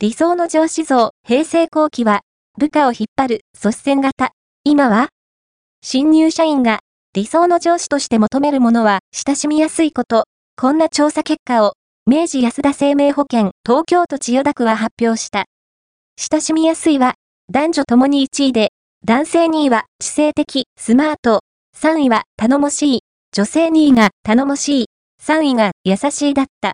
理想の上司像、平成後期は、部下を引っ張る、率先型。今は新入社員が、理想の上司として求めるものは、親しみやすいこと。こんな調査結果を、明治安田生命保険、東京都千代田区は発表した。親しみやすいは、男女ともに1位で、男性2位は、知性的、スマート。3位は、頼もしい。女性2位が、頼もしい。3位が、優しいだった。